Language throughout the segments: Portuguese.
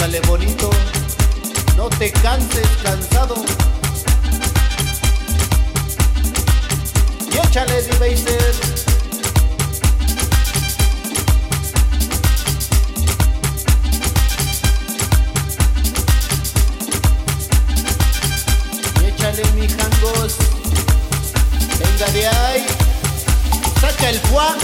Gózale bonito, no te canses cansado. Y échale de mi jangos. Venga de ahí, saca el fuá.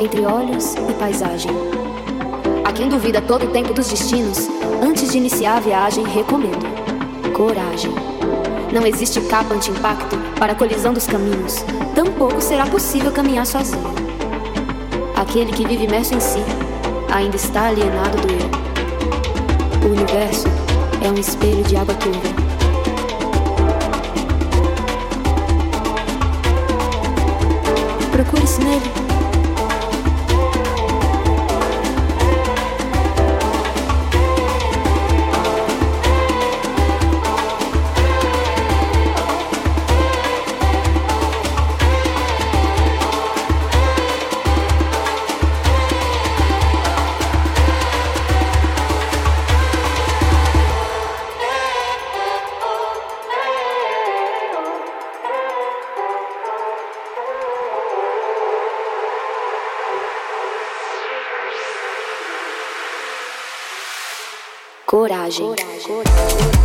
Entre olhos e paisagem? A quem duvida todo o tempo dos destinos, antes de iniciar a viagem, recomendo coragem. Não existe capa anti-impacto para a colisão dos caminhos, tampouco será possível caminhar sozinho. Aquele que vive imerso em si ainda está alienado do eu. O universo é um espelho de água turva. Procure-se nele. Coragem. coragem.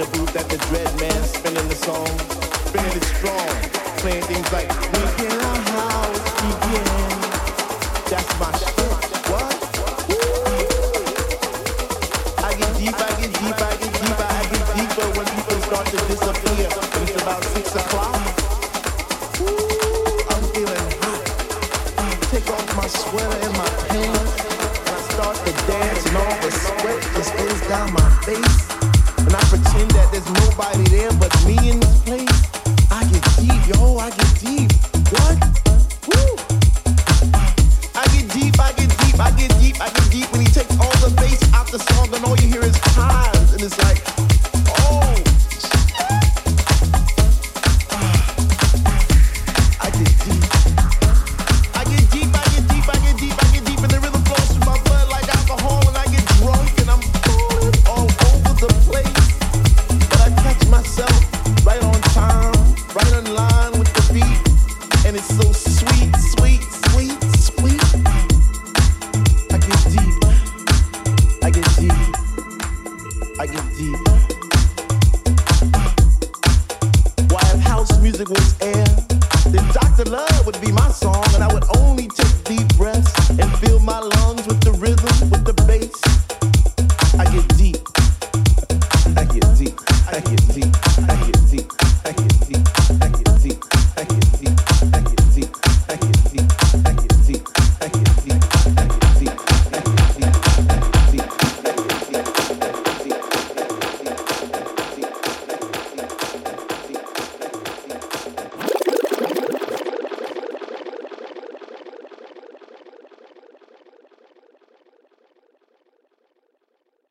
the booth at the Dread Man.